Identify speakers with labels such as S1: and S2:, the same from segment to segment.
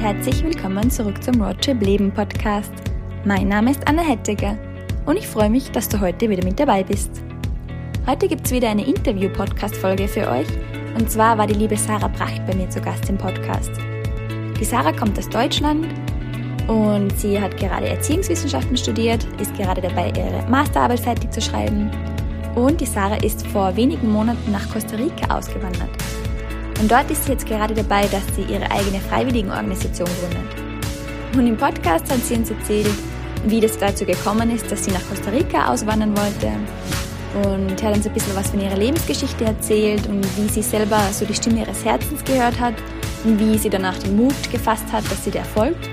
S1: herzlich willkommen zurück zum Roadtrip Leben Podcast. Mein Name ist Anna Hettiger und ich freue mich, dass du heute wieder mit dabei bist. Heute gibt es wieder eine Interview-Podcast-Folge für euch und zwar war die liebe Sarah Bracht bei mir zu Gast im Podcast. Die Sarah kommt aus Deutschland und sie hat gerade Erziehungswissenschaften studiert, ist gerade dabei, ihre Masterarbeit fertig zu schreiben und die Sarah ist vor wenigen Monaten nach Costa Rica ausgewandert. Und dort ist sie jetzt gerade dabei, dass sie ihre eigene Freiwilligenorganisation gründet. Und im Podcast hat sie uns erzählt, wie das dazu gekommen ist, dass sie nach Costa Rica auswandern wollte. Und hat uns ein bisschen was von ihrer Lebensgeschichte erzählt und wie sie selber so die Stimme ihres Herzens gehört hat und wie sie danach den Mut gefasst hat, dass sie der folgt.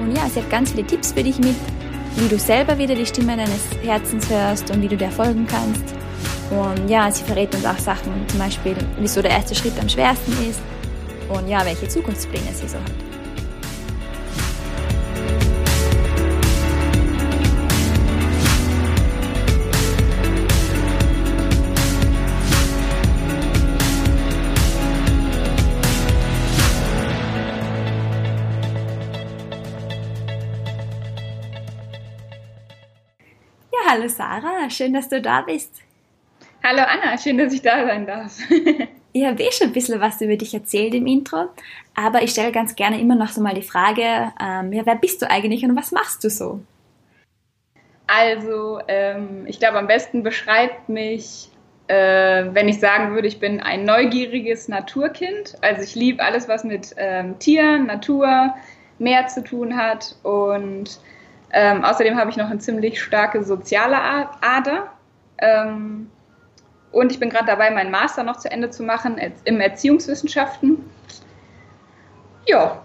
S1: Und ja, sie hat ganz viele Tipps für dich mit, wie du selber wieder die Stimme deines Herzens hörst und wie du der folgen kannst. Und ja, sie verrät uns auch Sachen, zum Beispiel, wieso der erste Schritt am schwersten ist und ja, welche Zukunftspläne sie so hat. Ja, hallo Sarah, schön, dass du da bist.
S2: Hallo Anna, schön, dass ich da sein darf.
S1: ich habe eh schon ein bisschen was über dich erzählt im Intro, aber ich stelle ganz gerne immer noch so mal die Frage, ähm, ja, wer bist du eigentlich und was machst du so?
S2: Also, ähm, ich glaube, am besten beschreibt mich, äh, wenn ich sagen würde, ich bin ein neugieriges Naturkind. Also ich liebe alles, was mit ähm, Tieren, Natur, Meer zu tun hat und ähm, außerdem habe ich noch eine ziemlich starke soziale Ader. Ähm, und ich bin gerade dabei, meinen Master noch zu Ende zu machen im Erziehungswissenschaften. Ja,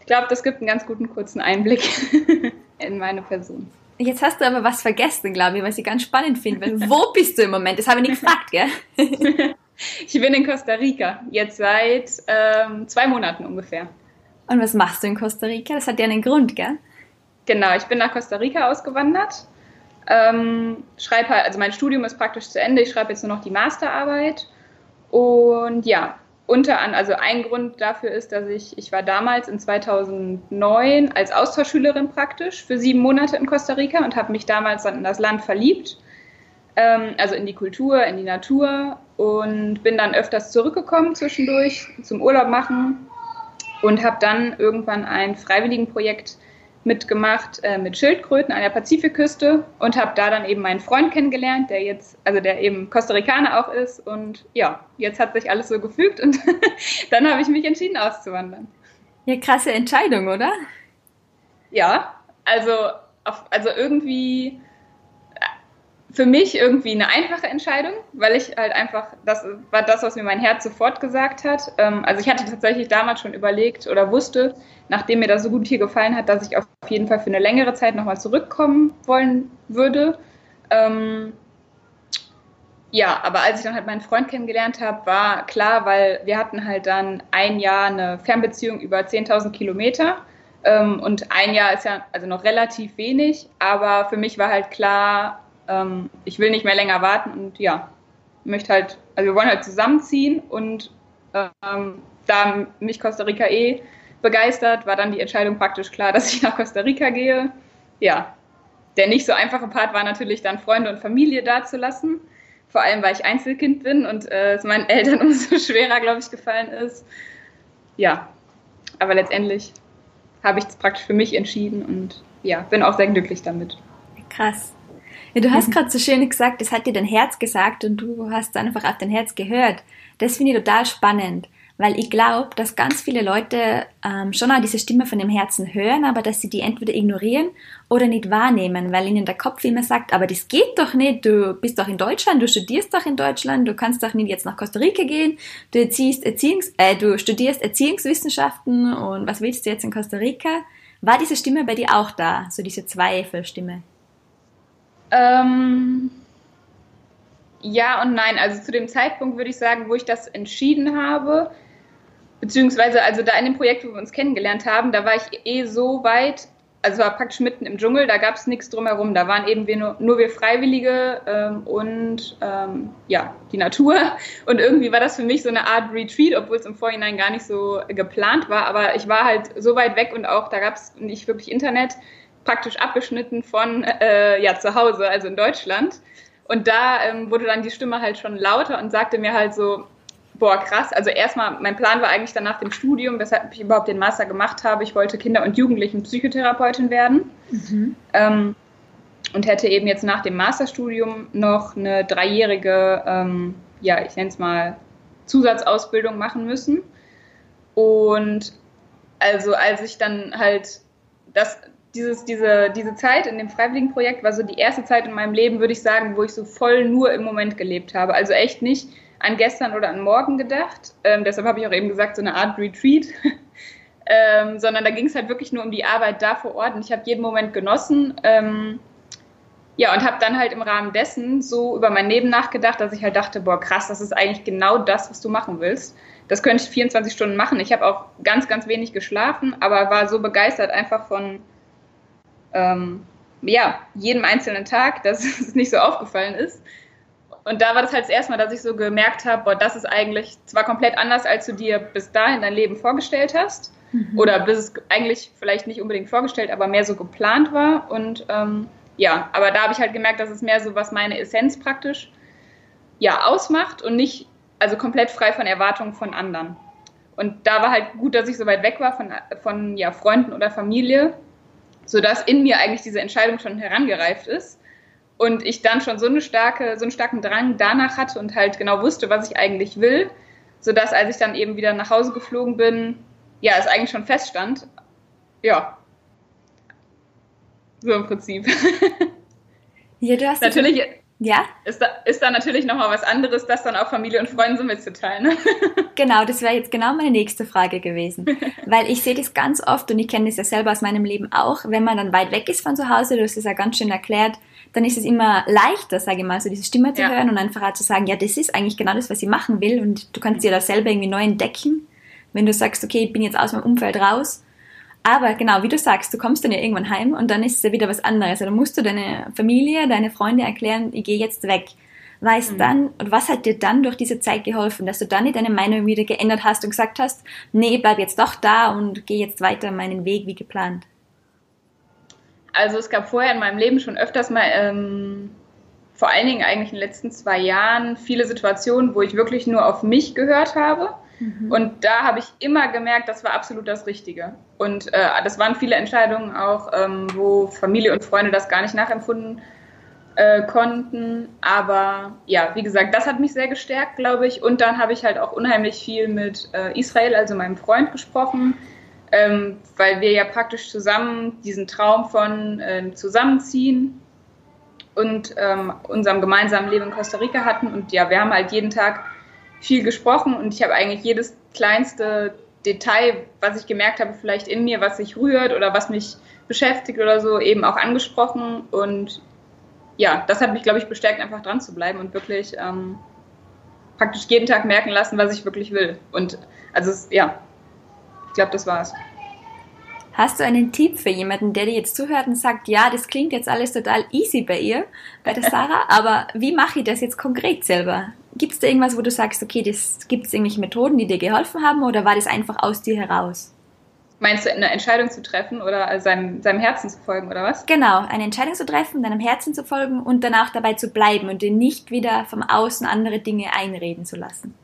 S2: ich glaube, das gibt einen ganz guten kurzen Einblick in meine Person.
S1: Jetzt hast du aber was vergessen, glaube ich, was ich ganz spannend finde. Wo bist du im Moment? Das habe ich nicht gefragt, gell?
S2: ich bin in Costa Rica, jetzt seit ähm, zwei Monaten ungefähr.
S1: Und was machst du in Costa Rica? Das hat ja einen Grund, gell?
S2: Genau, ich bin nach Costa Rica ausgewandert ähm, schreibe halt, also mein Studium ist praktisch zu Ende, ich schreibe jetzt nur noch die Masterarbeit. Und ja, unter anderem, also ein Grund dafür ist, dass ich, ich war damals in 2009 als Austauschschülerin praktisch für sieben Monate in Costa Rica und habe mich damals dann in das Land verliebt, ähm, also in die Kultur, in die Natur. Und bin dann öfters zurückgekommen zwischendurch zum Urlaub machen und habe dann irgendwann ein Freiwilligenprojekt mitgemacht äh, mit Schildkröten an der Pazifikküste und habe da dann eben meinen Freund kennengelernt, der jetzt, also der eben Costa Ricaner auch ist. Und ja, jetzt hat sich alles so gefügt und dann habe ich mich entschieden auszuwandern.
S1: Ja, krasse Entscheidung, oder?
S2: Ja, also, auf, also irgendwie für mich irgendwie eine einfache Entscheidung, weil ich halt einfach, das war das, was mir mein Herz sofort gesagt hat. Ähm, also ich hatte tatsächlich damals schon überlegt oder wusste, nachdem mir das so gut hier gefallen hat, dass ich auf jeden Fall für eine längere Zeit nochmal zurückkommen wollen würde. Ähm, ja, aber als ich dann halt meinen Freund kennengelernt habe, war klar, weil wir hatten halt dann ein Jahr eine Fernbeziehung über 10.000 Kilometer. Ähm, und ein Jahr ist ja also noch relativ wenig, aber für mich war halt klar, ähm, ich will nicht mehr länger warten und ja, möchte halt, also wir wollen halt zusammenziehen und ähm, da mich Costa Rica eh begeistert, war dann die Entscheidung praktisch klar, dass ich nach Costa Rica gehe. Ja, der nicht so einfache Part war natürlich dann Freunde und Familie dazulassen. Vor allem, weil ich Einzelkind bin und äh, es meinen Eltern umso schwerer, glaube ich, gefallen ist. Ja, aber letztendlich habe ich es praktisch für mich entschieden und ja, bin auch sehr glücklich damit.
S1: Krass. Ja, du hast gerade so schön gesagt, das hat dir dein Herz gesagt und du hast einfach auf dein Herz gehört. Das finde ich total spannend, weil ich glaube, dass ganz viele Leute ähm, schon auch diese Stimme von dem Herzen hören, aber dass sie die entweder ignorieren oder nicht wahrnehmen, weil ihnen der Kopf immer sagt, aber das geht doch nicht, du bist doch in Deutschland, du studierst doch in Deutschland, du kannst doch nicht jetzt nach Costa Rica gehen, du, erziehst Erziehungs äh, du studierst Erziehungswissenschaften und was willst du jetzt in Costa Rica? War diese Stimme bei dir auch da, so diese Zweifelstimme?
S2: Ähm, ja und nein. Also zu dem Zeitpunkt würde ich sagen, wo ich das entschieden habe, beziehungsweise also da in dem Projekt, wo wir uns kennengelernt haben, da war ich eh so weit, also war praktisch mitten im Dschungel, da gab es nichts drumherum. Da waren eben wir nur, nur wir Freiwillige ähm, und ähm, ja, die Natur. Und irgendwie war das für mich so eine Art Retreat, obwohl es im Vorhinein gar nicht so geplant war. Aber ich war halt so weit weg und auch da gab es nicht wirklich Internet, praktisch abgeschnitten von äh, ja, zu Hause, also in Deutschland. Und da ähm, wurde dann die Stimme halt schon lauter und sagte mir halt so, boah, krass. Also erstmal, mein Plan war eigentlich dann nach dem Studium, weshalb ich überhaupt den Master gemacht habe. Ich wollte Kinder- und Jugendlichen Psychotherapeutin werden. Mhm. Ähm, und hätte eben jetzt nach dem Masterstudium noch eine dreijährige, ähm, ja, ich nenne es mal Zusatzausbildung machen müssen. Und also als ich dann halt das, dieses, diese, diese Zeit in dem Freiwilligenprojekt war so die erste Zeit in meinem Leben, würde ich sagen, wo ich so voll nur im Moment gelebt habe. Also echt nicht an gestern oder an morgen gedacht. Ähm, deshalb habe ich auch eben gesagt, so eine Art Retreat. ähm, sondern da ging es halt wirklich nur um die Arbeit da vor Ort und ich habe jeden Moment genossen. Ähm, ja, und habe dann halt im Rahmen dessen so über mein Leben nachgedacht, dass ich halt dachte, boah, krass, das ist eigentlich genau das, was du machen willst. Das könnte ich 24 Stunden machen. Ich habe auch ganz, ganz wenig geschlafen, aber war so begeistert einfach von ähm, ja, jedem einzelnen Tag, dass es nicht so aufgefallen ist. Und da war das halt das erste Mal, dass ich so gemerkt habe, boah, das ist eigentlich zwar komplett anders, als du dir bis dahin dein Leben vorgestellt hast. Mhm. Oder bis es eigentlich vielleicht nicht unbedingt vorgestellt, aber mehr so geplant war. Und ähm, ja, aber da habe ich halt gemerkt, dass es mehr so, was meine Essenz praktisch ja ausmacht und nicht, also komplett frei von Erwartungen von anderen. Und da war halt gut, dass ich so weit weg war von, von ja, Freunden oder Familie, sodass in mir eigentlich diese Entscheidung schon herangereift ist und ich dann schon so eine starke, so einen starken Drang danach hatte und halt genau wusste, was ich eigentlich will, sodass als ich dann eben wieder nach Hause geflogen bin, ja, es eigentlich schon feststand. Ja. So im Prinzip.
S1: Ja, du hast
S2: natürlich. Ja? Ist da, ist da natürlich nochmal was anderes, das dann auch Familie und Freunden so mitzuteilen. Ne?
S1: Genau, das wäre jetzt genau meine nächste Frage gewesen. Weil ich sehe das ganz oft und ich kenne das ja selber aus meinem Leben auch, wenn man dann weit weg ist von zu Hause, du hast es ja ganz schön erklärt, dann ist es immer leichter, sage ich mal, so diese Stimme zu ja. hören und einfach zu sagen, ja, das ist eigentlich genau das, was ich machen will und du kannst dir da selber irgendwie neu entdecken, wenn du sagst, okay, ich bin jetzt aus meinem Umfeld raus. Aber genau, wie du sagst, du kommst dann ja irgendwann heim und dann ist es ja wieder was anderes. Dann musst du deine Familie, deine Freunde erklären, ich gehe jetzt weg. Weißt mhm. dann, und was hat dir dann durch diese Zeit geholfen, dass du dann nicht deine Meinung wieder geändert hast und gesagt hast, nee, bleib jetzt doch da und geh jetzt weiter meinen Weg wie geplant?
S2: Also es gab vorher in meinem Leben schon öfters mal, ähm, vor allen Dingen eigentlich in den letzten zwei Jahren, viele Situationen, wo ich wirklich nur auf mich gehört habe. Mhm. Und da habe ich immer gemerkt, das war absolut das Richtige. Und äh, das waren viele Entscheidungen auch, ähm, wo Familie und Freunde das gar nicht nachempfunden äh, konnten. Aber ja, wie gesagt, das hat mich sehr gestärkt, glaube ich. Und dann habe ich halt auch unheimlich viel mit äh, Israel, also meinem Freund, gesprochen ähm, weil wir ja praktisch zusammen diesen Traum von ähm, Zusammenziehen und ähm, unserem gemeinsamen Leben in Costa Rica hatten. Und ja, wir haben halt jeden Tag viel gesprochen und ich habe eigentlich jedes kleinste Detail, was ich gemerkt habe, vielleicht in mir, was sich rührt oder was mich beschäftigt oder so, eben auch angesprochen. Und ja, das hat mich, glaube ich, bestärkt, einfach dran zu bleiben und wirklich ähm, praktisch jeden Tag merken lassen, was ich wirklich will. Und also, es, ja, glaube, das war's.
S1: Hast du einen Tipp für jemanden, der dir jetzt zuhört und sagt, ja, das klingt jetzt alles total easy bei ihr, bei der Sarah, aber wie mache ich das jetzt konkret selber? Gibt es da irgendwas, wo du sagst, okay, gibt es irgendwelche Methoden, die dir geholfen haben oder war das einfach aus dir heraus?
S2: Meinst du, eine Entscheidung zu treffen oder seinem, seinem Herzen zu folgen oder was?
S1: Genau, eine Entscheidung zu treffen, deinem Herzen zu folgen und danach dabei zu bleiben und dir nicht wieder vom Außen andere Dinge einreden zu lassen.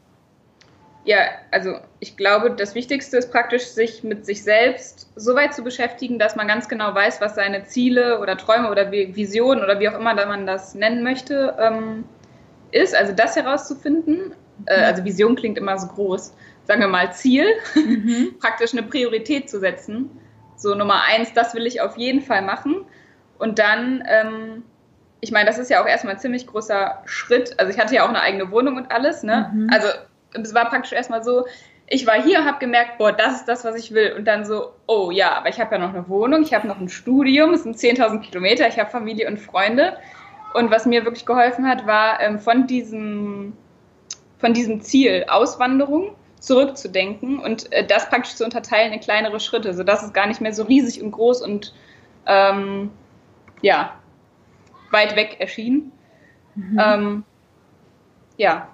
S2: Ja, also ich glaube, das Wichtigste ist praktisch, sich mit sich selbst so weit zu beschäftigen, dass man ganz genau weiß, was seine Ziele oder Träume oder Visionen oder wie auch immer man das nennen möchte, ähm, ist. Also das herauszufinden. Äh, mhm. also Vision klingt immer so groß. Sagen wir mal Ziel, mhm. praktisch eine Priorität zu setzen. So Nummer eins, das will ich auf jeden Fall machen. Und dann, ähm, ich meine, das ist ja auch erstmal ein ziemlich großer Schritt. Also ich hatte ja auch eine eigene Wohnung und alles. Ne? Mhm. Also es war praktisch erstmal so, ich war hier und habe gemerkt, boah, das ist das, was ich will. Und dann so, oh ja, aber ich habe ja noch eine Wohnung, ich habe noch ein Studium, es sind 10.000 Kilometer, ich habe Familie und Freunde. Und was mir wirklich geholfen hat, war ähm, von, diesem, von diesem Ziel Auswanderung zurückzudenken und äh, das praktisch zu unterteilen in kleinere Schritte, sodass es gar nicht mehr so riesig und groß und ähm, ja, weit weg erschien. Mhm. Ähm, ja,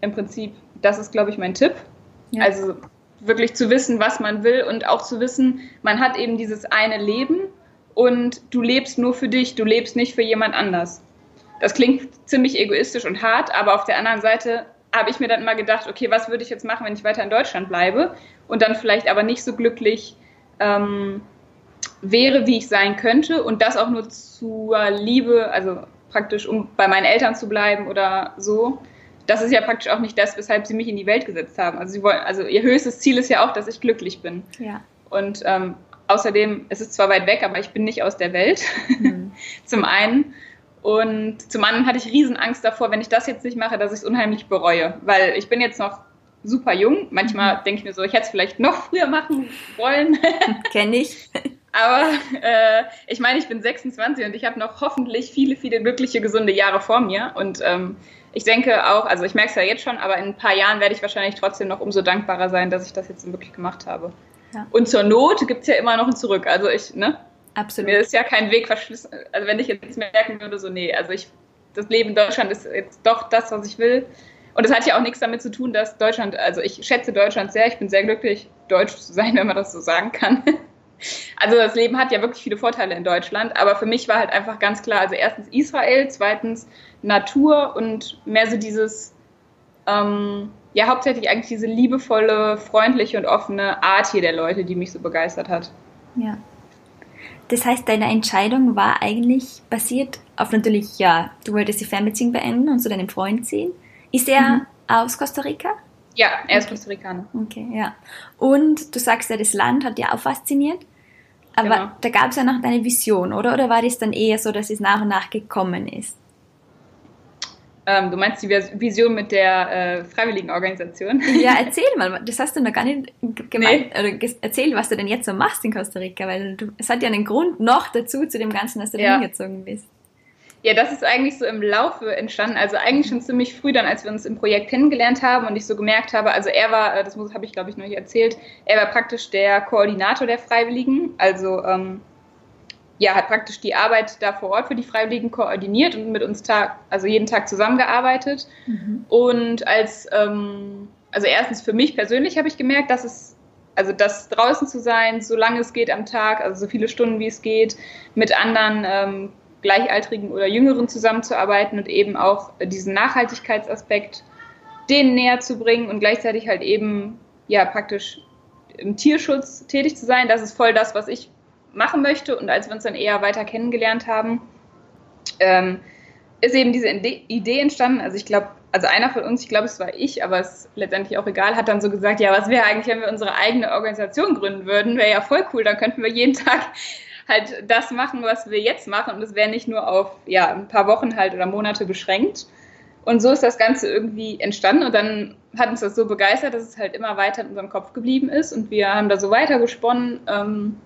S2: im Prinzip, das ist, glaube ich, mein Tipp. Ja. Also wirklich zu wissen, was man will und auch zu wissen, man hat eben dieses eine Leben und du lebst nur für dich, du lebst nicht für jemand anders. Das klingt ziemlich egoistisch und hart, aber auf der anderen Seite habe ich mir dann immer gedacht, okay, was würde ich jetzt machen, wenn ich weiter in Deutschland bleibe und dann vielleicht aber nicht so glücklich ähm, wäre, wie ich sein könnte und das auch nur zur Liebe, also praktisch um bei meinen Eltern zu bleiben oder so. Das ist ja praktisch auch nicht das, weshalb sie mich in die Welt gesetzt haben. Also sie wollen, also ihr höchstes Ziel ist ja auch, dass ich glücklich bin.
S1: Ja.
S2: Und ähm, außerdem, es ist zwar weit weg, aber ich bin nicht aus der Welt. Mhm. zum einen. Und zum anderen hatte ich riesen Angst davor, wenn ich das jetzt nicht mache, dass ich es unheimlich bereue. Weil ich bin jetzt noch super jung. Manchmal mhm. denke ich mir so, ich hätte es vielleicht noch früher machen wollen.
S1: Kenne ich.
S2: Aber äh, ich meine, ich bin 26 und ich habe noch hoffentlich viele, viele glückliche, gesunde Jahre vor mir. Und ähm, ich denke auch, also ich merke es ja jetzt schon, aber in ein paar Jahren werde ich wahrscheinlich trotzdem noch umso dankbarer sein, dass ich das jetzt wirklich gemacht habe. Ja. Und zur Not gibt es ja immer noch ein Zurück. Also ich, ne?
S1: Absolut.
S2: Mir ist ja kein Weg verschlissen. Also wenn ich jetzt merken würde, so, nee, also ich, das Leben in Deutschland ist jetzt doch das, was ich will. Und es hat ja auch nichts damit zu tun, dass Deutschland, also ich schätze Deutschland sehr, ich bin sehr glücklich, deutsch zu sein, wenn man das so sagen kann. Also das Leben hat ja wirklich viele Vorteile in Deutschland, aber für mich war halt einfach ganz klar, also erstens Israel, zweitens Natur und mehr so dieses, ähm, ja hauptsächlich eigentlich diese liebevolle, freundliche und offene Art hier der Leute, die mich so begeistert hat.
S1: Ja. Das heißt, deine Entscheidung war eigentlich basiert auf natürlich, ja, du wolltest die Fernbeziehung beenden und zu deinem Freund ziehen. Ist er mhm. aus Costa Rica?
S2: Ja, er ist okay. Costa Ricaner.
S1: Okay, ja. Und du sagst ja, das Land hat dir auch fasziniert. Aber genau. da gab es ja noch deine Vision, oder? Oder war das dann eher so, dass es nach und nach gekommen ist?
S2: Ähm, du meinst die Vision mit der äh, Freiwilligenorganisation?
S1: Ja, erzähl mal, das hast du noch gar nicht gemeint, nee. oder erzähl, was du denn jetzt so machst in Costa Rica, weil du, es hat ja einen Grund noch dazu, zu dem Ganzen, dass du ja. da hingezogen bist.
S2: Ja, das ist eigentlich so im Laufe entstanden. Also eigentlich schon ziemlich früh dann, als wir uns im Projekt kennengelernt haben und ich so gemerkt habe, also er war, äh, das habe ich glaube ich noch nicht erzählt, er war praktisch der Koordinator der Freiwilligen. Also ähm, ja, hat praktisch die Arbeit da vor Ort für die Freiwilligen koordiniert und mit uns Tag, also jeden Tag zusammengearbeitet. Mhm. Und als, ähm, also erstens für mich persönlich habe ich gemerkt, dass es also das draußen zu sein, so lange es geht am Tag, also so viele Stunden wie es geht, mit anderen ähm, Gleichaltrigen oder Jüngeren zusammenzuarbeiten und eben auch diesen Nachhaltigkeitsaspekt denen näher zu bringen und gleichzeitig halt eben ja praktisch im Tierschutz tätig zu sein. Das ist voll das, was ich machen möchte. Und als wir uns dann eher weiter kennengelernt haben, ähm, ist eben diese Idee entstanden. Also ich glaube, also einer von uns, ich glaube, es war ich, aber es ist letztendlich auch egal, hat dann so gesagt, ja, was wäre eigentlich, wenn wir unsere eigene Organisation gründen würden? Wäre ja voll cool, dann könnten wir jeden Tag halt das machen, was wir jetzt machen. Und es wäre nicht nur auf ja, ein paar Wochen halt oder Monate beschränkt. Und so ist das Ganze irgendwie entstanden. Und dann hat uns das so begeistert, dass es halt immer weiter in unserem Kopf geblieben ist. Und wir haben da so weiter gesponnen. Ähm,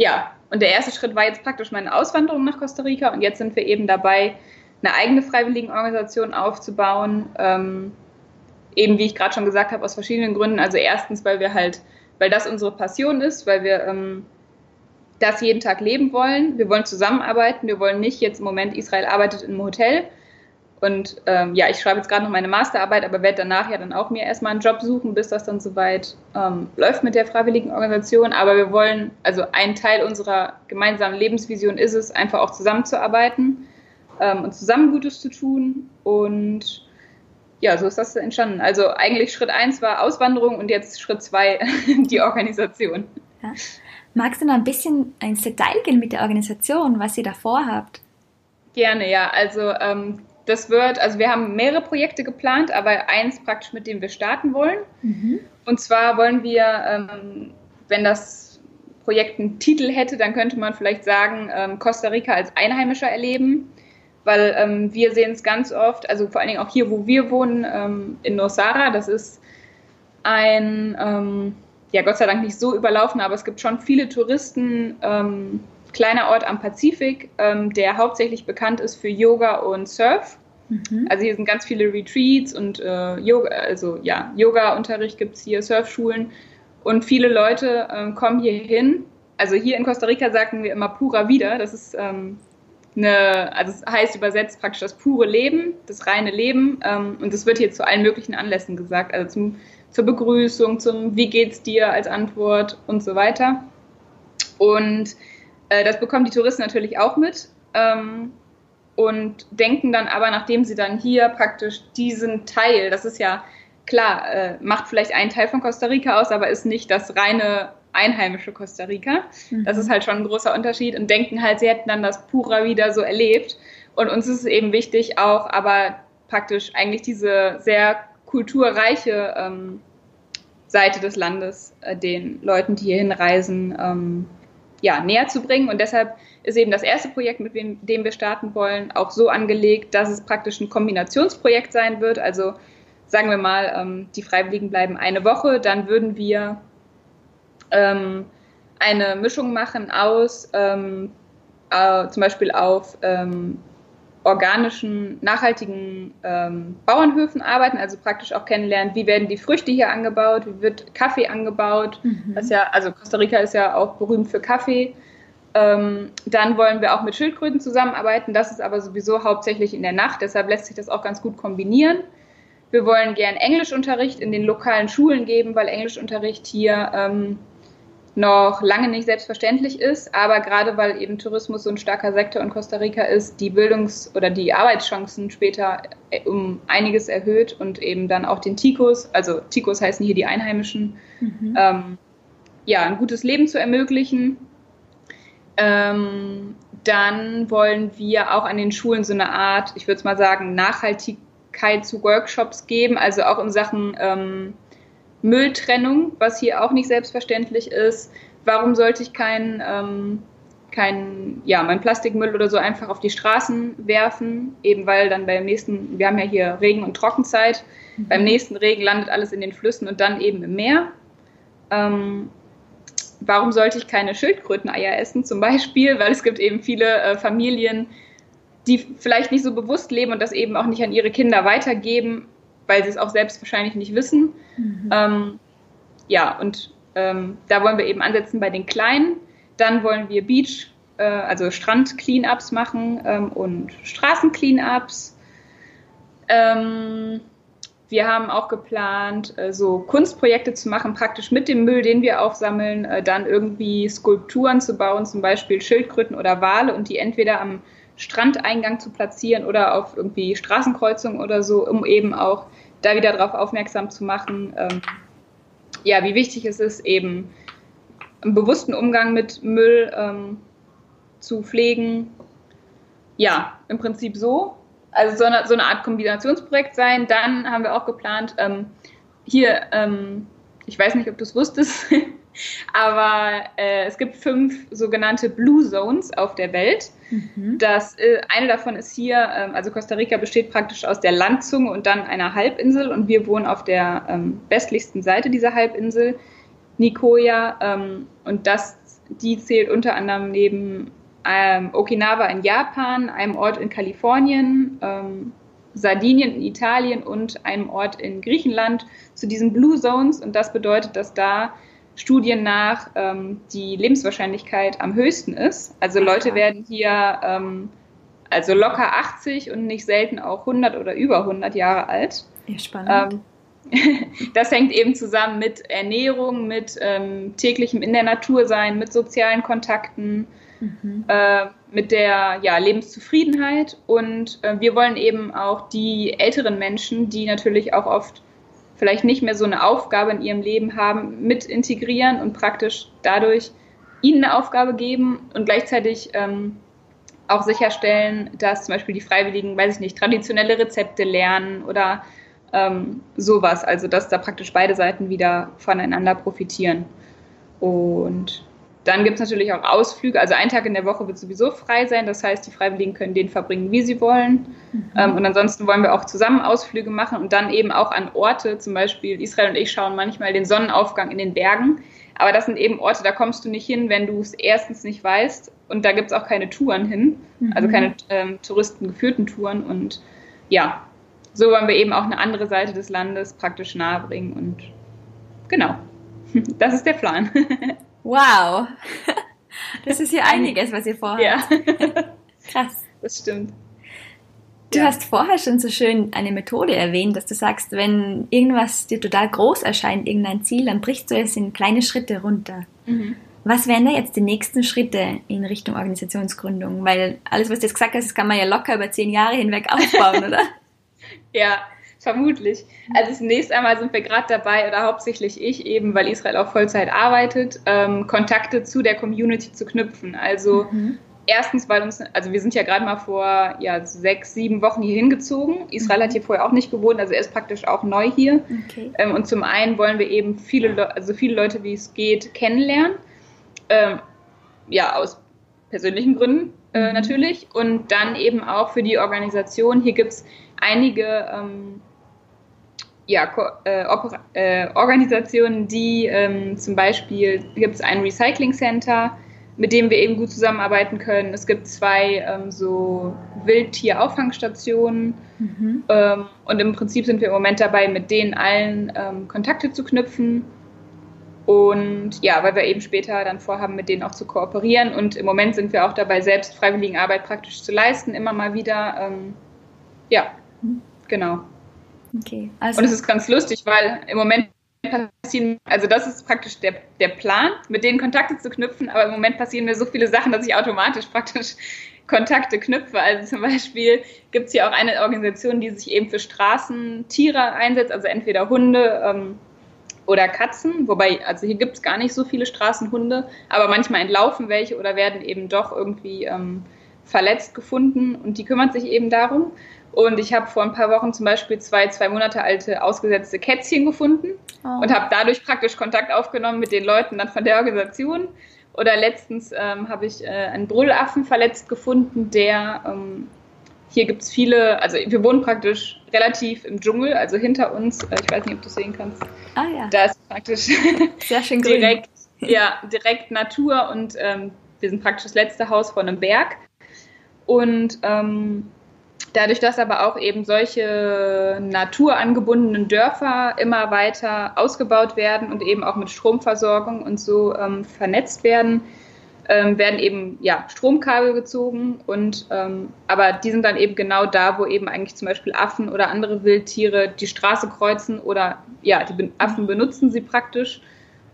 S2: ja, und der erste Schritt war jetzt praktisch meine Auswanderung nach Costa Rica. Und jetzt sind wir eben dabei, eine eigene Freiwilligenorganisation aufzubauen. Ähm, eben wie ich gerade schon gesagt habe, aus verschiedenen Gründen. Also erstens, weil wir halt, weil das unsere Passion ist, weil wir ähm, das jeden Tag leben wollen. Wir wollen zusammenarbeiten. Wir wollen nicht jetzt im Moment, Israel arbeitet in einem Hotel. Und ähm, ja, ich schreibe jetzt gerade noch meine Masterarbeit, aber werde danach ja dann auch mir erstmal einen Job suchen, bis das dann soweit ähm, läuft mit der freiwilligen Organisation. Aber wir wollen, also ein Teil unserer gemeinsamen Lebensvision ist es, einfach auch zusammenzuarbeiten ähm, und zusammen Gutes zu tun. Und ja, so ist das entstanden. Also eigentlich Schritt eins war Auswanderung und jetzt Schritt zwei die Organisation.
S1: Ja. Magst du noch ein bisschen ins Detail gehen mit der Organisation, was ihr da vorhabt?
S2: Gerne, ja. Also ähm, das wird, also wir haben mehrere Projekte geplant, aber eins praktisch, mit dem wir starten wollen. Mhm. Und zwar wollen wir, ähm, wenn das Projekt einen Titel hätte, dann könnte man vielleicht sagen, ähm, Costa Rica als Einheimischer erleben. Weil ähm, wir sehen es ganz oft, also vor allen Dingen auch hier, wo wir wohnen, ähm, in Nosara, das ist ein ähm, ja Gott sei Dank nicht so überlaufen, aber es gibt schon viele Touristen. Ähm, kleiner Ort am Pazifik, ähm, der hauptsächlich bekannt ist für Yoga und Surf. Mhm. Also hier sind ganz viele Retreats und äh, Yoga, also ja, Yoga-Unterricht gibt es hier, Surfschulen. Und viele Leute ähm, kommen hier hin, also hier in Costa Rica sagten wir immer pura vida. Das ist ähm, eine, also es heißt übersetzt praktisch das pure Leben, das reine Leben. Ähm, und das wird hier zu allen möglichen Anlässen gesagt, also zum, zur Begrüßung, zum Wie geht's dir als Antwort und so weiter. Und äh, das bekommen die Touristen natürlich auch mit ähm, und denken dann aber, nachdem sie dann hier praktisch diesen Teil, das ist ja klar, äh, macht vielleicht einen Teil von Costa Rica aus, aber ist nicht das reine einheimische Costa Rica. Mhm. Das ist halt schon ein großer Unterschied und denken halt, sie hätten dann das Pura wieder so erlebt. Und uns ist es eben wichtig, auch aber praktisch eigentlich diese sehr kulturreiche ähm, Seite des Landes äh, den Leuten, die hier hinreisen, ähm, ja, näher zu bringen. Und deshalb ist eben das erste Projekt, mit dem, wir starten wollen, auch so angelegt, dass es praktisch ein Kombinationsprojekt sein wird. Also sagen wir mal, ähm, die Freiwilligen bleiben eine Woche, dann würden wir ähm, eine Mischung machen aus ähm, äh, zum Beispiel auf organischen, nachhaltigen ähm, Bauernhöfen arbeiten, also praktisch auch kennenlernen, wie werden die Früchte hier angebaut, wie wird Kaffee angebaut. Mhm. Das ja, also Costa Rica ist ja auch berühmt für Kaffee. Ähm, dann wollen wir auch mit Schildkröten zusammenarbeiten. Das ist aber sowieso hauptsächlich in der Nacht, deshalb lässt sich das auch ganz gut kombinieren. Wir wollen gern Englischunterricht in den lokalen Schulen geben, weil Englischunterricht hier ähm, noch lange nicht selbstverständlich ist, aber gerade weil eben Tourismus so ein starker Sektor in Costa Rica ist, die Bildungs- oder die Arbeitschancen später äh, um einiges erhöht und eben dann auch den Ticos, also Ticos heißen hier die Einheimischen, mhm. ähm, ja, ein gutes Leben zu ermöglichen. Ähm, dann wollen wir auch an den Schulen so eine Art, ich würde es mal sagen, Nachhaltigkeit zu Workshops geben, also auch in Sachen ähm, Mülltrennung, was hier auch nicht selbstverständlich ist. Warum sollte ich kein, ähm, kein, ja, mein Plastikmüll oder so einfach auf die Straßen werfen? Eben weil dann beim nächsten, wir haben ja hier Regen- und Trockenzeit, mhm. beim nächsten Regen landet alles in den Flüssen und dann eben im Meer. Ähm, warum sollte ich keine Schildkröteneier essen zum Beispiel? Weil es gibt eben viele äh, Familien, die vielleicht nicht so bewusst leben und das eben auch nicht an ihre Kinder weitergeben, weil sie es auch selbst wahrscheinlich nicht wissen. Mhm. Ähm, ja, und ähm, da wollen wir eben ansetzen bei den Kleinen. Dann wollen wir Beach, äh, also Strand-Cleanups machen ähm, und Straßen-Cleanups. Ähm, wir haben auch geplant, äh, so Kunstprojekte zu machen, praktisch mit dem Müll, den wir aufsammeln, äh, dann irgendwie Skulpturen zu bauen, zum Beispiel Schildkröten oder Wale und die entweder am Strandeingang zu platzieren oder auf irgendwie Straßenkreuzungen oder so, um eben auch da wieder darauf aufmerksam zu machen, ähm, ja, wie wichtig es ist, eben einen bewussten Umgang mit Müll ähm, zu pflegen. Ja, im Prinzip so. Also so eine, so eine Art Kombinationsprojekt sein. Dann haben wir auch geplant, ähm, hier, ähm, ich weiß nicht, ob du es wusstest, aber äh, es gibt fünf sogenannte Blue Zones auf der Welt. Mhm. Das, äh, eine davon ist hier, ähm, also Costa Rica besteht praktisch aus der Landzunge und dann einer Halbinsel und wir wohnen auf der ähm, westlichsten Seite dieser Halbinsel, Nicoya. Ähm, und das, die zählt unter anderem neben ähm, Okinawa in Japan, einem Ort in Kalifornien, ähm, Sardinien in Italien und einem Ort in Griechenland zu diesen Blue Zones. Und das bedeutet, dass da Studien nach ähm, die Lebenswahrscheinlichkeit am höchsten ist. Also Leute werden hier ähm, also locker 80 und nicht selten auch 100 oder über 100 Jahre alt.
S1: Ja, spannend.
S2: Ähm, das hängt eben zusammen mit Ernährung, mit ähm, täglichem in der Natur sein, mit sozialen Kontakten, mhm. äh, mit der ja, Lebenszufriedenheit. Und äh, wir wollen eben auch die älteren Menschen, die natürlich auch oft vielleicht nicht mehr so eine Aufgabe in ihrem Leben haben, mit integrieren und praktisch dadurch ihnen eine Aufgabe geben und gleichzeitig ähm, auch sicherstellen, dass zum Beispiel die Freiwilligen, weiß ich nicht, traditionelle Rezepte lernen oder ähm, sowas. Also dass da praktisch beide Seiten wieder voneinander profitieren. Und dann gibt es natürlich auch Ausflüge. Also ein Tag in der Woche wird sowieso frei sein. Das heißt, die Freiwilligen können den verbringen, wie sie wollen. Mhm. Ähm, und ansonsten wollen wir auch zusammen Ausflüge machen und dann eben auch an Orte. Zum Beispiel Israel und ich schauen manchmal den Sonnenaufgang in den Bergen. Aber das sind eben Orte, da kommst du nicht hin, wenn du es erstens nicht weißt. Und da gibt es auch keine Touren hin. Mhm. Also keine ähm, touristengeführten Touren. Und ja, so wollen wir eben auch eine andere Seite des Landes praktisch nahebringen. Und genau, das ist der Plan.
S1: Wow. Das ist ja einiges, was ihr vorhabt. Ja.
S2: Krass. Das stimmt.
S1: Du ja. hast vorher schon so schön eine Methode erwähnt, dass du sagst, wenn irgendwas dir total groß erscheint, irgendein Ziel, dann brichst du es in kleine Schritte runter. Mhm. Was wären da jetzt die nächsten Schritte in Richtung Organisationsgründung? Weil alles, was du jetzt gesagt hast, das kann man ja locker über zehn Jahre hinweg aufbauen, oder?
S2: ja, vermutlich. Also zunächst einmal sind wir gerade dabei, oder hauptsächlich ich eben, weil Israel auch Vollzeit arbeitet, ähm, Kontakte zu der Community zu knüpfen. Also mhm erstens, weil uns, also wir sind ja gerade mal vor ja, sechs, sieben Wochen hier hingezogen. Israel mhm. hat hier vorher auch nicht gewohnt, also er ist praktisch auch neu hier. Okay. Ähm, und zum einen wollen wir eben viele, also viele Leute, wie es geht, kennenlernen. Ähm, ja, aus persönlichen Gründen äh, mhm. natürlich. Und dann eben auch für die Organisation. Hier gibt es einige ähm, ja, äh, äh, Organisationen, die ähm, zum Beispiel gibt es ein Recycling Center, mit dem wir eben gut zusammenarbeiten können. Es gibt zwei ähm, so Wildtier-Auffangstationen mhm. ähm, und im Prinzip sind wir im Moment dabei, mit denen allen ähm, Kontakte zu knüpfen. Und ja, weil wir eben später dann vorhaben, mit denen auch zu kooperieren. Und im Moment sind wir auch dabei, selbst Freiwilligenarbeit praktisch zu leisten, immer mal wieder. Ähm, ja, mhm. genau. Okay, also und es ist ganz lustig, weil im Moment passieren, also das ist praktisch der, der Plan, mit denen Kontakte zu knüpfen, aber im Moment passieren mir so viele Sachen, dass ich automatisch praktisch Kontakte knüpfe. Also zum Beispiel gibt es hier auch eine Organisation, die sich eben für Straßentiere einsetzt, also entweder Hunde ähm, oder Katzen, wobei, also hier gibt es gar nicht so viele Straßenhunde, aber manchmal entlaufen welche oder werden eben doch irgendwie ähm, verletzt gefunden und die kümmert sich eben darum. Und ich habe vor ein paar Wochen zum Beispiel zwei, zwei Monate alte ausgesetzte Kätzchen gefunden oh. und habe dadurch praktisch Kontakt aufgenommen mit den Leuten dann von der Organisation. Oder letztens ähm, habe ich äh, einen Brüllaffen verletzt gefunden, der ähm, hier gibt es viele, also wir wohnen praktisch relativ im Dschungel, also hinter uns, äh, ich weiß nicht, ob du es sehen kannst. Ah ja. Da ist praktisch Sehr schön direkt, ja, direkt Natur und ähm, wir sind praktisch das letzte Haus von einem Berg. Und ähm, Dadurch, dass aber auch eben solche naturangebundenen Dörfer immer weiter ausgebaut werden und eben auch mit Stromversorgung und so ähm, vernetzt werden, ähm, werden eben ja, Stromkabel gezogen und ähm, aber die sind dann eben genau da, wo eben eigentlich zum Beispiel Affen oder andere Wildtiere die Straße kreuzen oder ja, die Affen benutzen sie praktisch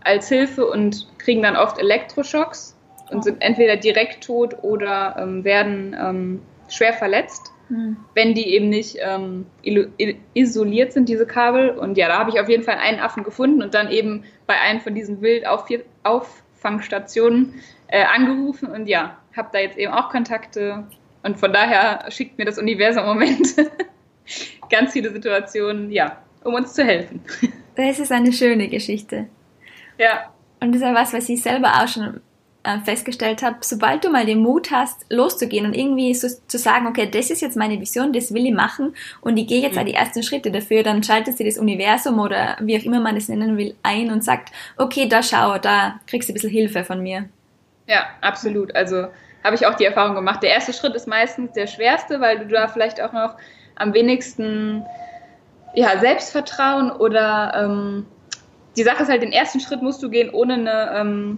S2: als Hilfe und kriegen dann oft Elektroschocks und sind entweder direkt tot oder ähm, werden ähm, schwer verletzt hm. wenn die eben nicht ähm, isoliert sind, diese Kabel. Und ja, da habe ich auf jeden Fall einen Affen gefunden und dann eben bei einem von diesen Wildauffangstationen äh, angerufen und ja, habe da jetzt eben auch Kontakte. Und von daher schickt mir das Universum im Moment ganz viele Situationen, ja, um uns zu helfen.
S1: Das ist eine schöne Geschichte. Ja. Und das ist ja was, was ich selber auch schon äh, festgestellt habe, sobald du mal den Mut hast, loszugehen und irgendwie so, zu sagen, okay, das ist jetzt meine Vision, das will ich machen und ich gehe jetzt mhm. die ersten Schritte dafür, dann schaltet sich das Universum oder wie auch immer man es nennen will ein und sagt, okay, da schau, da kriegst du ein bisschen Hilfe von mir.
S2: Ja, absolut. Also habe ich auch die Erfahrung gemacht. Der erste Schritt ist meistens der schwerste, weil du da vielleicht auch noch am wenigsten ja, Selbstvertrauen oder ähm, die Sache ist halt, den ersten Schritt musst du gehen, ohne eine ähm,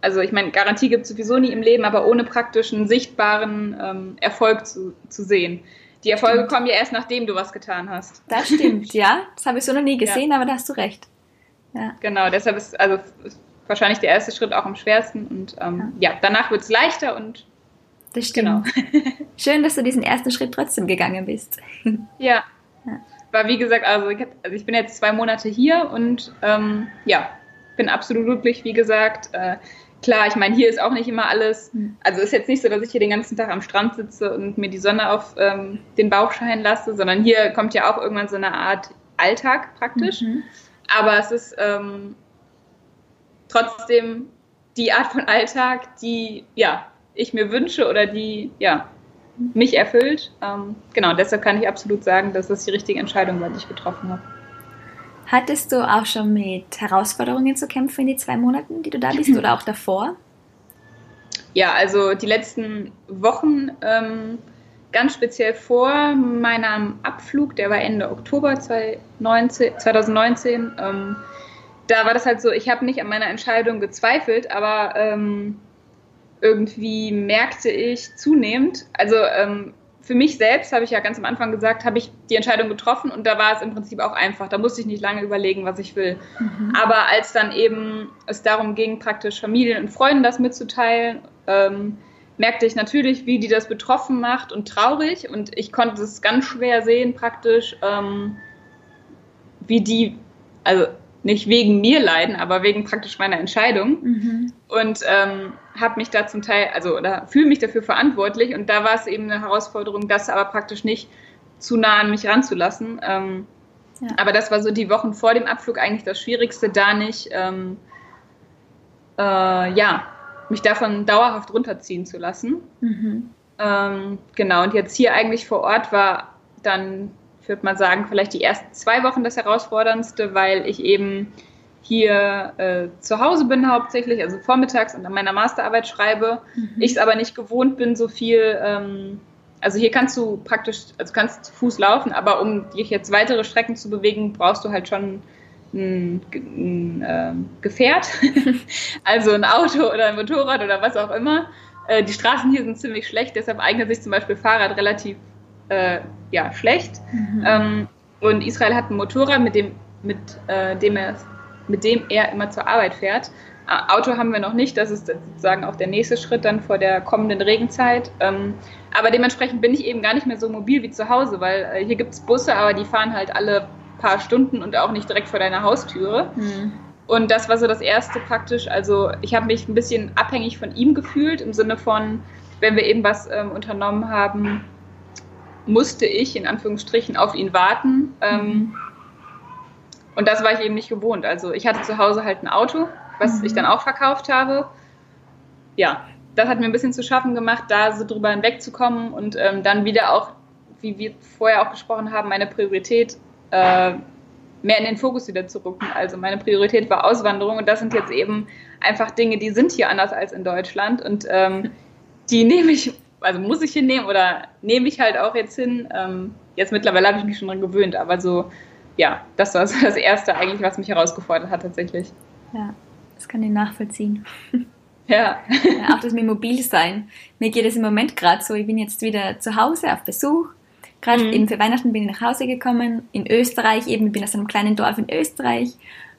S2: also ich meine, Garantie gibt es sowieso nie im Leben, aber ohne praktischen, sichtbaren ähm, Erfolg zu, zu sehen. Die Erfolge stimmt. kommen ja erst, nachdem du was getan hast.
S1: Das stimmt, ja. Das habe ich so noch nie gesehen, ja. aber da hast du recht.
S2: Ja. Genau, deshalb ist also ist wahrscheinlich der erste Schritt auch am schwersten und ähm, ja. ja. danach wird es leichter und
S1: das stimmt. Genau. Schön, dass du diesen ersten Schritt trotzdem gegangen bist.
S2: Ja. ja. War wie gesagt, also ich, also ich bin jetzt zwei Monate hier und ähm, ja, bin absolut glücklich, wie gesagt. Äh, klar, ich meine, hier ist auch nicht immer alles, hm. also ist jetzt nicht so, dass ich hier den ganzen Tag am Strand sitze und mir die Sonne auf ähm, den Bauch scheinen lasse, sondern hier kommt ja auch irgendwann so eine Art Alltag praktisch. Mhm. Aber es ist ähm, trotzdem die Art von Alltag, die ja ich mir wünsche oder die ja mich erfüllt. Ähm, genau, deshalb kann ich absolut sagen, dass das die richtige Entscheidung war, die ich getroffen habe.
S1: Hattest du auch schon mit Herausforderungen zu kämpfen in den zwei Monaten, die du da bist, oder auch davor?
S2: Ja, also die letzten Wochen, ähm, ganz speziell vor meinem Abflug, der war Ende Oktober 2019, 2019 ähm, da war das halt so, ich habe nicht an meiner Entscheidung gezweifelt, aber ähm, irgendwie merkte ich zunehmend, also ähm, für mich selbst habe ich ja ganz am Anfang gesagt, habe ich die Entscheidung getroffen und da war es im Prinzip auch einfach. Da musste ich nicht lange überlegen, was ich will. Mhm. Aber als dann eben es darum ging, praktisch Familien und Freunden das mitzuteilen, ähm, merkte ich natürlich, wie die das betroffen macht und traurig. Und ich konnte es ganz schwer sehen, praktisch, ähm, wie die, also nicht wegen mir leiden, aber wegen praktisch meiner Entscheidung. Mhm. Und ähm, habe mich da zum Teil, also oder fühle mich dafür verantwortlich. Und da war es eben eine Herausforderung, das aber praktisch nicht zu nah an mich ranzulassen. Ähm, ja. Aber das war so die Wochen vor dem Abflug eigentlich das Schwierigste, da nicht, ähm, äh, ja, mich davon dauerhaft runterziehen zu lassen. Mhm. Ähm, genau, und jetzt hier eigentlich vor Ort war dann, ich würde mal sagen, vielleicht die ersten zwei Wochen das herausforderndste, weil ich eben hier äh, zu Hause bin hauptsächlich, also vormittags und an meiner Masterarbeit schreibe. Mhm. Ich es aber nicht gewohnt bin, so viel, ähm, also hier kannst du praktisch, also kannst zu Fuß laufen, aber um dich jetzt weitere Strecken zu bewegen, brauchst du halt schon ein, ein äh, Gefährt, also ein Auto oder ein Motorrad oder was auch immer. Äh, die Straßen hier sind ziemlich schlecht, deshalb eignet sich zum Beispiel Fahrrad relativ äh, ja, schlecht. Mhm. Ähm, und Israel hat ein Motorrad, mit dem, mit, äh, dem er mit dem er immer zur Arbeit fährt. Auto haben wir noch nicht, das ist sozusagen auch der nächste Schritt dann vor der kommenden Regenzeit. Ähm, aber dementsprechend bin ich eben gar nicht mehr so mobil wie zu Hause, weil äh, hier gibt es Busse, aber die fahren halt alle paar Stunden und auch nicht direkt vor deiner Haustüre. Mhm. Und das war so das Erste praktisch. Also ich habe mich ein bisschen abhängig von ihm gefühlt, im Sinne von, wenn wir eben was ähm, unternommen haben, musste ich in Anführungsstrichen auf ihn warten. Ähm, und das war ich eben nicht gewohnt. Also ich hatte zu Hause halt ein Auto, was mhm. ich dann auch verkauft habe. Ja, das hat mir ein bisschen zu schaffen gemacht, da so drüber hinwegzukommen und ähm, dann wieder auch, wie wir vorher auch gesprochen haben, meine Priorität äh, mehr in den Fokus wieder zu rücken. Also meine Priorität war Auswanderung und das sind jetzt eben einfach Dinge, die sind hier anders als in Deutschland und ähm, die nehme ich, also muss ich hinnehmen oder nehme ich halt auch jetzt hin. Ähm, jetzt mittlerweile habe ich mich schon dran gewöhnt, aber so ja, das war so das Erste eigentlich, was mich herausgefordert hat tatsächlich.
S1: Ja, das kann ich nachvollziehen.
S2: Ja.
S1: ja auch das mit Mobilsein. Mir geht es im Moment gerade so, ich bin jetzt wieder zu Hause auf Besuch. Gerade mhm. eben für Weihnachten bin ich nach Hause gekommen, in Österreich eben, ich bin aus einem kleinen Dorf in Österreich.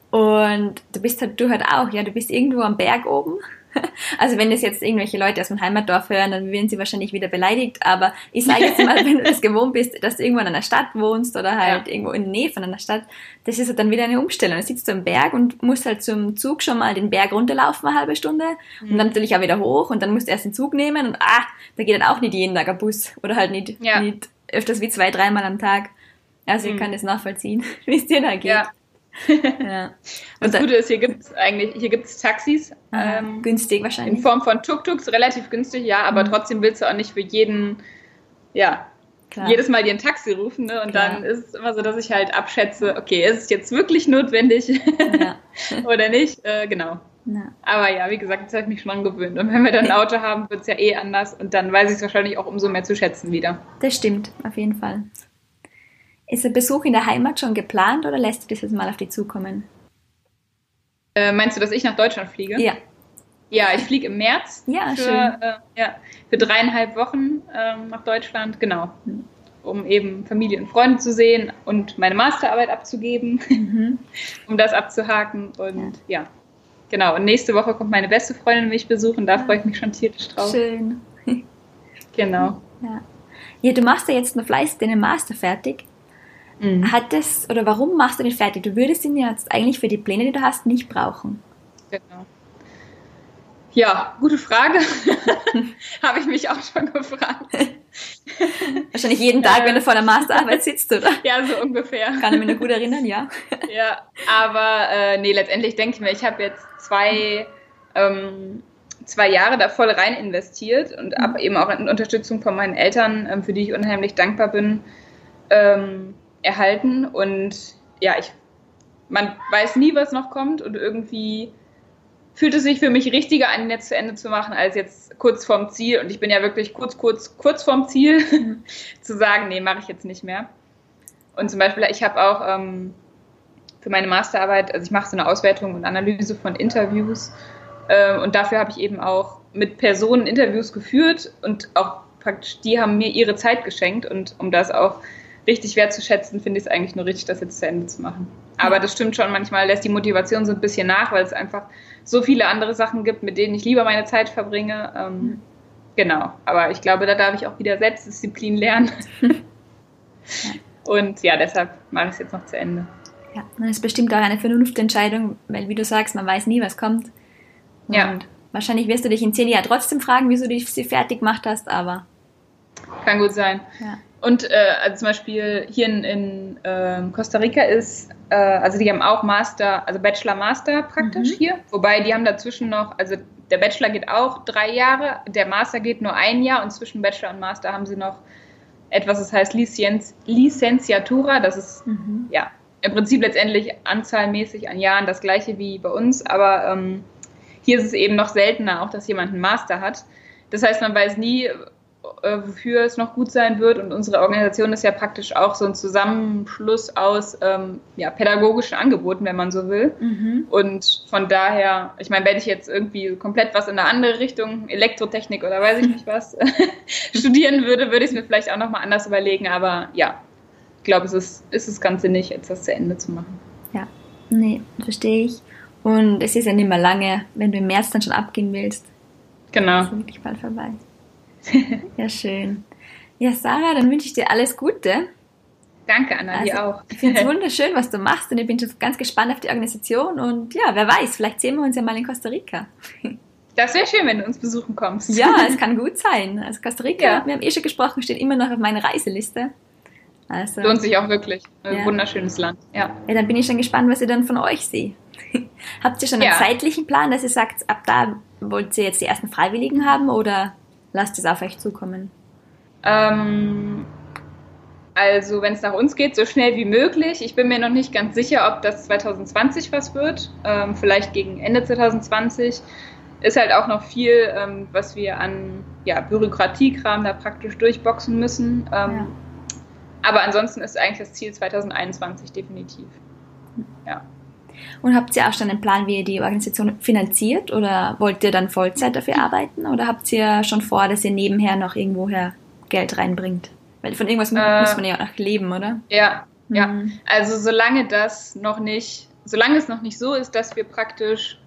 S1: Und du bist halt, du halt auch, ja, du bist irgendwo am Berg oben Also wenn das jetzt irgendwelche Leute aus meinem Heimatdorf hören, dann werden sie wahrscheinlich wieder beleidigt. Aber ich sage jetzt mal, wenn du das gewohnt bist, dass du irgendwo in einer Stadt wohnst oder halt ja. irgendwo in der Nähe von einer Stadt, das ist halt dann wieder eine Umstellung. Du sitzt du am Berg und musst halt zum Zug schon mal den Berg runterlaufen, eine halbe Stunde. Mhm. Und dann natürlich auch wieder hoch und dann musst du erst den Zug nehmen und ah, da geht dann auch nicht jeden Tag ein Bus oder halt nicht, ja. nicht öfters wie zwei, dreimal am Tag. Also ich mhm. kann das nachvollziehen, wie es dir da geht. Ja.
S2: ja. Das Gute ist, hier gibt es eigentlich, hier gibt es Taxis.
S1: Ähm, günstig wahrscheinlich.
S2: In Form von Tuk-Tuks, relativ günstig, ja, aber mhm. trotzdem willst du auch nicht für jeden, ja, Klar. jedes Mal dir ein Taxi rufen. Ne? Und Klar. dann ist es immer so, dass ich halt abschätze, okay, ist es jetzt wirklich notwendig ja. oder nicht? Äh, genau. Ja. Aber ja, wie gesagt, jetzt habe ich mich schon dran gewöhnt. Und wenn wir dann ein Auto haben, wird es ja eh anders. Und dann weiß ich es wahrscheinlich auch umso mehr zu schätzen wieder.
S1: Das stimmt, auf jeden Fall. Ist der Besuch in der Heimat schon geplant oder lässt du das jetzt mal auf dich zukommen?
S2: Äh, meinst du, dass ich nach Deutschland fliege?
S1: Ja.
S2: Ja, ich fliege im März
S1: ja,
S2: für,
S1: schön.
S2: Äh, ja, für dreieinhalb Wochen äh, nach Deutschland, genau. Um eben Familie und Freunde zu sehen und meine Masterarbeit abzugeben, mhm. um das abzuhaken. Und ja. ja. genau. Und nächste Woche kommt meine beste Freundin mich besuchen, da ja. freue ich mich schon tierisch drauf.
S1: Schön.
S2: genau.
S1: Ja. ja, du machst ja jetzt noch fleißig deinen Master fertig. Mhm. Hat das, oder warum machst du den fertig? Du würdest ihn jetzt eigentlich für die Pläne, die du hast, nicht brauchen. Genau.
S2: Ja, gute Frage. Habe ich mich auch schon gefragt.
S1: Wahrscheinlich jeden Tag, wenn du vor der Masterarbeit sitzt, oder?
S2: Ja, so ungefähr.
S1: Kann ich mich noch gut erinnern, ja.
S2: ja, aber äh, nee, letztendlich denke ich mir, ich habe jetzt zwei, ähm, zwei Jahre da voll rein investiert und mhm. eben auch in Unterstützung von meinen Eltern, ähm, für die ich unheimlich dankbar bin, ähm, erhalten und ja, ich, man weiß nie, was noch kommt und irgendwie fühlt es sich für mich richtiger an, jetzt zu Ende zu machen, als jetzt kurz vorm Ziel. Und ich bin ja wirklich kurz, kurz, kurz vorm Ziel, zu sagen, nee, mache ich jetzt nicht mehr. Und zum Beispiel, ich habe auch ähm, für meine Masterarbeit, also ich mache so eine Auswertung und Analyse von Interviews. Äh, und dafür habe ich eben auch mit Personen Interviews geführt und auch praktisch, die haben mir ihre Zeit geschenkt und um das auch richtig wertzuschätzen, finde ich es eigentlich nur richtig, das jetzt zu Ende zu machen. Aber das stimmt schon, manchmal lässt die Motivation so ein bisschen nach, weil es einfach so viele andere Sachen gibt, mit denen ich lieber meine Zeit verbringe. Ähm, mhm. Genau, aber ich glaube, da darf ich auch wieder Selbstdisziplin lernen. Und ja, deshalb mache ich es jetzt noch zu Ende.
S1: Ja, das ist bestimmt auch eine Vernunftentscheidung, weil wie du sagst, man weiß nie, was kommt. Und ja. wahrscheinlich wirst du dich in zehn Jahren trotzdem fragen, wieso du sie fertig gemacht hast, aber.
S2: Kann gut sein. Ja. Und äh, also zum Beispiel hier in, in äh, Costa Rica ist, äh, also die haben auch Master, also Bachelor Master praktisch mhm. hier, wobei die haben dazwischen noch, also der Bachelor geht auch drei Jahre, der Master geht nur ein Jahr und zwischen Bachelor und Master haben sie noch etwas, das heißt Licenz, Licenciatura. Das ist mhm. ja im Prinzip letztendlich anzahlmäßig an Jahren das gleiche wie bei uns, aber ähm, hier ist es eben noch seltener, auch dass jemand einen Master hat. Das heißt, man weiß nie, wofür es noch gut sein wird. Und unsere Organisation ist ja praktisch auch so ein Zusammenschluss aus ähm, ja, pädagogischen Angeboten, wenn man so will. Mhm. Und von daher, ich meine, wenn ich jetzt irgendwie komplett was in eine andere Richtung, Elektrotechnik oder weiß ich nicht was, studieren würde, würde ich es mir vielleicht auch nochmal anders überlegen. Aber ja, ich glaube, es ist, ist das Ganze nicht, jetzt das zu Ende zu machen.
S1: Ja, nee, verstehe ich. Und es ist ja nicht mehr lange, wenn du im März dann schon abgehen willst.
S2: Genau.
S1: Ist wirklich bald vorbei. ja, schön. Ja, Sarah, dann wünsche ich dir alles Gute.
S2: Danke, Anna, also, dir auch.
S1: Ich finde es wunderschön, was du machst und ich bin schon ganz gespannt auf die Organisation und ja, wer weiß, vielleicht sehen wir uns ja mal in Costa Rica.
S2: Das wäre schön, wenn du uns besuchen kommst.
S1: Ja, es kann gut sein. Also Costa Rica, ja. wir haben eh schon gesprochen, steht immer noch auf meiner Reiseliste.
S2: Also, Lohnt sich auch wirklich. Ein ja. wunderschönes Land. Ja.
S1: ja, dann bin ich schon gespannt, was ihr dann von euch seht. Habt ihr schon einen ja. zeitlichen Plan, dass ihr sagt, ab da wollt ihr jetzt die ersten Freiwilligen haben oder lasst es auf euch zukommen?
S2: Ähm, also wenn es nach uns geht, so schnell wie möglich. Ich bin mir noch nicht ganz sicher, ob das 2020 was wird. Ähm, vielleicht gegen Ende 2020. Ist halt auch noch viel, ähm, was wir an ja, Bürokratiekram da praktisch durchboxen müssen. Ähm, ja. Aber ansonsten ist eigentlich das Ziel 2021 definitiv. Ja.
S1: Und habt ihr auch schon einen Plan, wie ihr die Organisation finanziert oder wollt ihr dann Vollzeit dafür arbeiten oder habt ihr schon vor, dass ihr nebenher noch irgendwoher Geld reinbringt? Weil von irgendwas äh, muss man ja auch noch leben, oder?
S2: Ja, mhm. ja. Also solange das noch nicht, solange es noch nicht so ist, dass wir praktisch,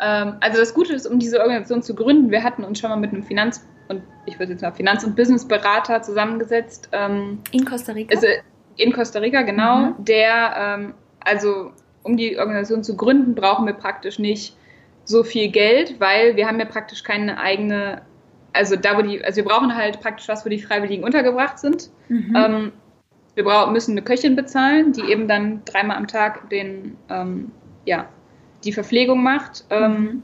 S2: ähm, also das Gute ist, um diese Organisation zu gründen, wir hatten uns schon mal mit einem Finanz- und ich würde jetzt mal Finanz- und Businessberater zusammengesetzt.
S1: Ähm, in Costa Rica?
S2: Also in Costa Rica, genau, mhm. der ähm, also um die Organisation zu gründen, brauchen wir praktisch nicht so viel Geld, weil wir haben ja praktisch keine eigene, also da wo die, also wir brauchen halt praktisch was, wo die Freiwilligen untergebracht sind. Mhm. Ähm, wir brauchen, müssen eine Köchin bezahlen, die eben dann dreimal am Tag den, ähm, ja, die Verpflegung macht. Ähm, mhm.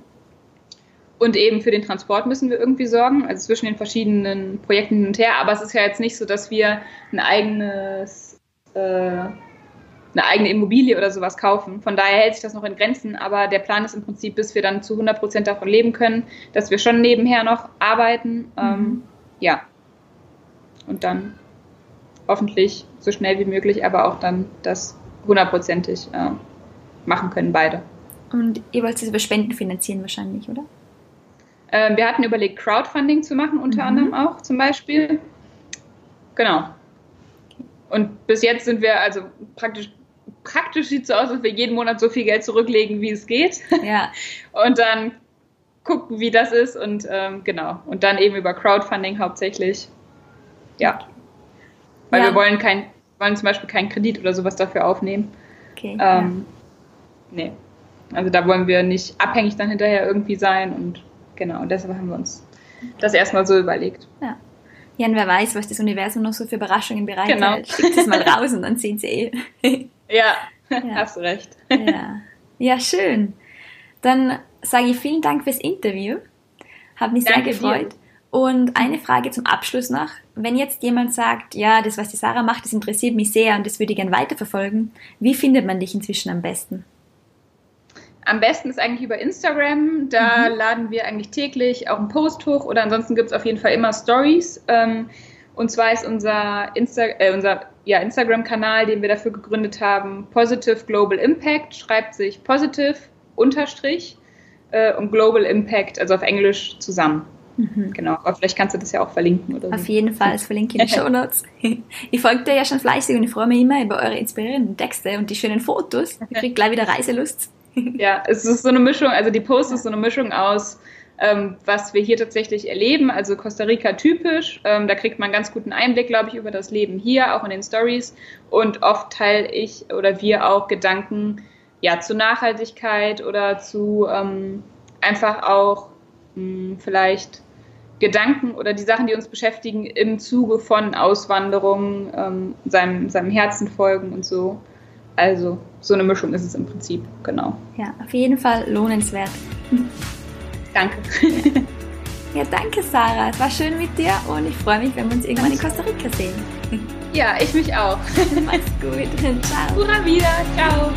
S2: Und eben für den Transport müssen wir irgendwie sorgen, also zwischen den verschiedenen Projekten hin und her. Aber es ist ja jetzt nicht so, dass wir ein eigenes äh, eine eigene Immobilie oder sowas kaufen. Von daher hält sich das noch in Grenzen, aber der Plan ist im Prinzip, bis wir dann zu 100 Prozent davon leben können, dass wir schon nebenher noch arbeiten. Ähm, mhm. Ähm, ja. Und dann hoffentlich so schnell wie möglich, aber auch dann das hundertprozentig äh, machen können, beide.
S1: Und ihr wollt es über Spenden finanzieren wahrscheinlich, oder?
S2: Ähm, wir hatten überlegt, Crowdfunding zu machen, unter mhm. anderem auch zum Beispiel. Genau. Und bis jetzt sind wir also praktisch praktisch sieht es so aus, dass wir jeden Monat so viel Geld zurücklegen, wie es geht.
S1: Ja.
S2: Und dann gucken, wie das ist und ähm, genau. Und dann eben über Crowdfunding hauptsächlich. Ja. Weil ja. wir wollen kein, wollen zum Beispiel keinen Kredit oder sowas dafür aufnehmen.
S1: Okay. Ähm,
S2: ja. Nee. Also da wollen wir nicht abhängig dann hinterher irgendwie sein und genau, und deshalb haben wir uns das erstmal so überlegt.
S1: Ja. Ja, und wer weiß, was das Universum noch so für Überraschungen bereithält. Genau. Schickt es mal raus und dann sehen sie
S2: eh. Ja, ja, hast recht.
S1: Ja. ja, schön. Dann sage ich vielen Dank fürs Interview. Hat mich Danke sehr gefreut. Dir. Und eine Frage zum Abschluss noch. Wenn jetzt jemand sagt, ja, das, was die Sarah macht, das interessiert mich sehr und das würde ich gerne weiterverfolgen, wie findet man dich inzwischen am besten?
S2: Am besten ist eigentlich über Instagram. Da mhm. laden wir eigentlich täglich auch einen Post hoch oder ansonsten gibt es auf jeden Fall immer Stories. Ähm, und zwar ist unser, Insta äh, unser ja, Instagram-Kanal, den wir dafür gegründet haben, Positive Global Impact, schreibt sich positive unterstrich äh, und Global Impact, also auf Englisch zusammen. Mhm. Genau, aber vielleicht kannst du das ja auch verlinken oder
S1: so. Auf jeden Fall, das verlinke ich in den Show Notes. Ich folge dir ja schon fleißig und ich freue mich immer über eure inspirierenden Texte und die schönen Fotos. Ich kriege gleich wieder Reiselust.
S2: Ja, es ist so eine Mischung, also die Post ist so eine Mischung aus, ähm, was wir hier tatsächlich erleben, also Costa Rica typisch. Ähm, da kriegt man ganz guten Einblick, glaube ich, über das Leben hier, auch in den Stories. Und oft teile ich oder wir auch Gedanken ja, zu Nachhaltigkeit oder zu ähm, einfach auch mh, hm, vielleicht Gedanken oder die Sachen, die uns beschäftigen im Zuge von Auswanderung, ähm, seinem, seinem Herzen folgen und so. Also so eine Mischung ist es im Prinzip, genau.
S1: Ja, auf jeden Fall lohnenswert.
S2: Danke.
S1: Ja, danke Sarah. Es war schön mit dir und ich freue mich, wenn wir uns irgendwann in Costa Rica sehen.
S2: Ja, ich mich auch.
S1: Mach's gut.
S2: Ciao. Pura wieder. Ciao.